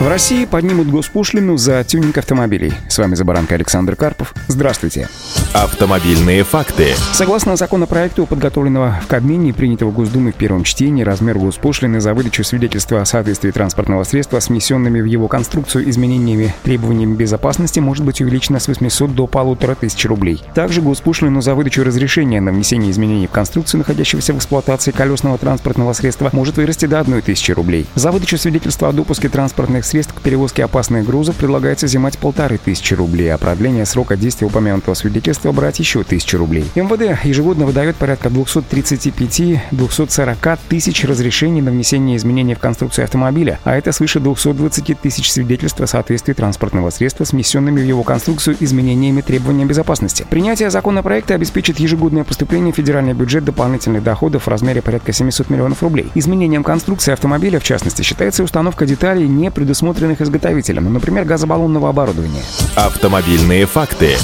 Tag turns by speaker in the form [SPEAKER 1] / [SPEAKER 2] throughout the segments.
[SPEAKER 1] В России поднимут госпошлину за тюнинг автомобилей. С вами «За баранкой» Александр Карпов. Здравствуйте.
[SPEAKER 2] Автомобильные факты.
[SPEAKER 1] Согласно законопроекту, подготовленного в Кабмине и принятого Госдумой в первом чтении, размер госпошлины за выдачу свидетельства о соответствии транспортного средства с внесенными в его конструкцию изменениями требованиями безопасности может быть увеличена с 800 до 1500 рублей. Также госпошлину за выдачу разрешения на внесение изменений в конструкцию находящегося в эксплуатации колесного транспортного средства может вырасти до 1000 рублей. За выдачу свидетельства о допуске транспортных средств к перевозке опасных грузов предлагается взимать 1500 рублей, а продление срока действия упомянутого свидетельства брать еще тысячу рублей. МВД ежегодно выдает порядка 235-240 тысяч разрешений на внесение изменений в конструкцию автомобиля, а это свыше 220 тысяч свидетельств о соответствии транспортного средства с внесенными в его конструкцию изменениями требованиям безопасности. Принятие законопроекта обеспечит ежегодное поступление в федеральный бюджет дополнительных доходов в размере порядка 700 миллионов рублей. Изменением конструкции автомобиля, в частности, считается установка деталей, не предусмотренных изготовителем, например, газобаллонного оборудования.
[SPEAKER 2] Автомобильные факты.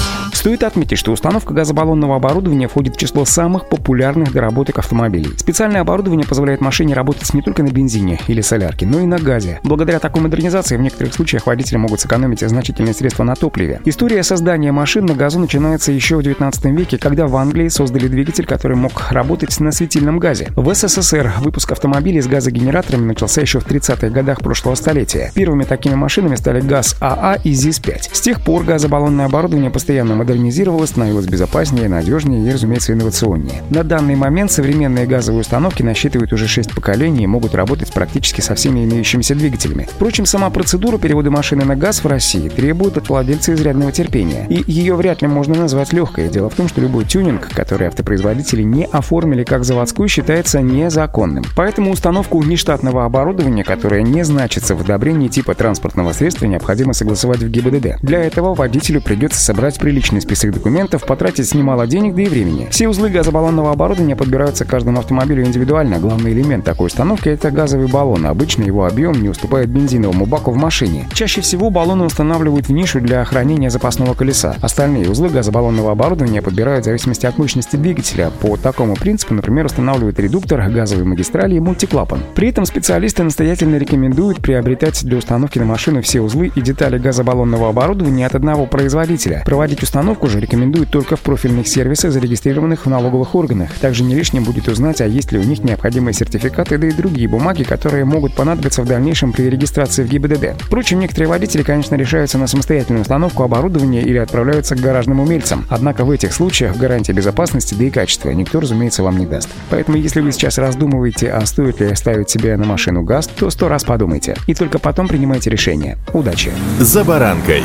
[SPEAKER 1] Стоит отметить, что установка газобаллонного оборудования входит в число самых популярных доработок автомобилей. Специальное оборудование позволяет машине работать не только на бензине или солярке, но и на газе. Благодаря такой модернизации в некоторых случаях водители могут сэкономить значительные средства на топливе. История создания машин на газу начинается еще в 19 веке, когда в Англии создали двигатель, который мог работать на светильном газе. В СССР выпуск автомобилей с газогенераторами начался еще в 30-х годах прошлого столетия. Первыми такими машинами стали ГАЗ-АА и ЗИС-5. С тех пор газобаллонное оборудование постоянно модернизировалось модернизировалась, становилась безопаснее, надежнее и, разумеется, инновационнее. На данный момент современные газовые установки насчитывают уже 6 поколений и могут работать практически со всеми имеющимися двигателями. Впрочем, сама процедура перевода машины на газ в России требует от владельца изрядного терпения. И ее вряд ли можно назвать легкой. Дело в том, что любой тюнинг, который автопроизводители не оформили как заводской, считается незаконным. Поэтому установку нештатного оборудования, которое не значится в одобрении типа транспортного средства, необходимо согласовать в ГИБДД. Для этого водителю придется собрать приличный список документов, потратить немало денег, да и времени. Все узлы газобаллонного оборудования подбираются к каждому автомобилю индивидуально. Главный элемент такой установки — это газовый баллон. Обычно его объем не уступает бензиновому баку в машине. Чаще всего баллоны устанавливают в нишу для хранения запасного колеса. Остальные узлы газобаллонного оборудования подбирают в зависимости от мощности двигателя. По такому принципу, например, устанавливают редуктор, газовые магистрали и мультиклапан. При этом специалисты настоятельно рекомендуют приобретать для установки на машину все узлы и детали газобаллонного оборудования от одного производителя. Проводить установку Страховку же рекомендуют только в профильных сервисах, зарегистрированных в налоговых органах. Также не лишним будет узнать, а есть ли у них необходимые сертификаты, да и другие бумаги, которые могут понадобиться в дальнейшем при регистрации в ГИБДД. Впрочем, некоторые водители, конечно, решаются на самостоятельную установку оборудования или отправляются к гаражным умельцам. Однако в этих случаях гарантия безопасности, да и качества никто, разумеется, вам не даст. Поэтому, если вы сейчас раздумываете, а стоит ли ставить себе на машину газ, то сто раз подумайте. И только потом принимайте решение. Удачи!
[SPEAKER 2] За баранкой.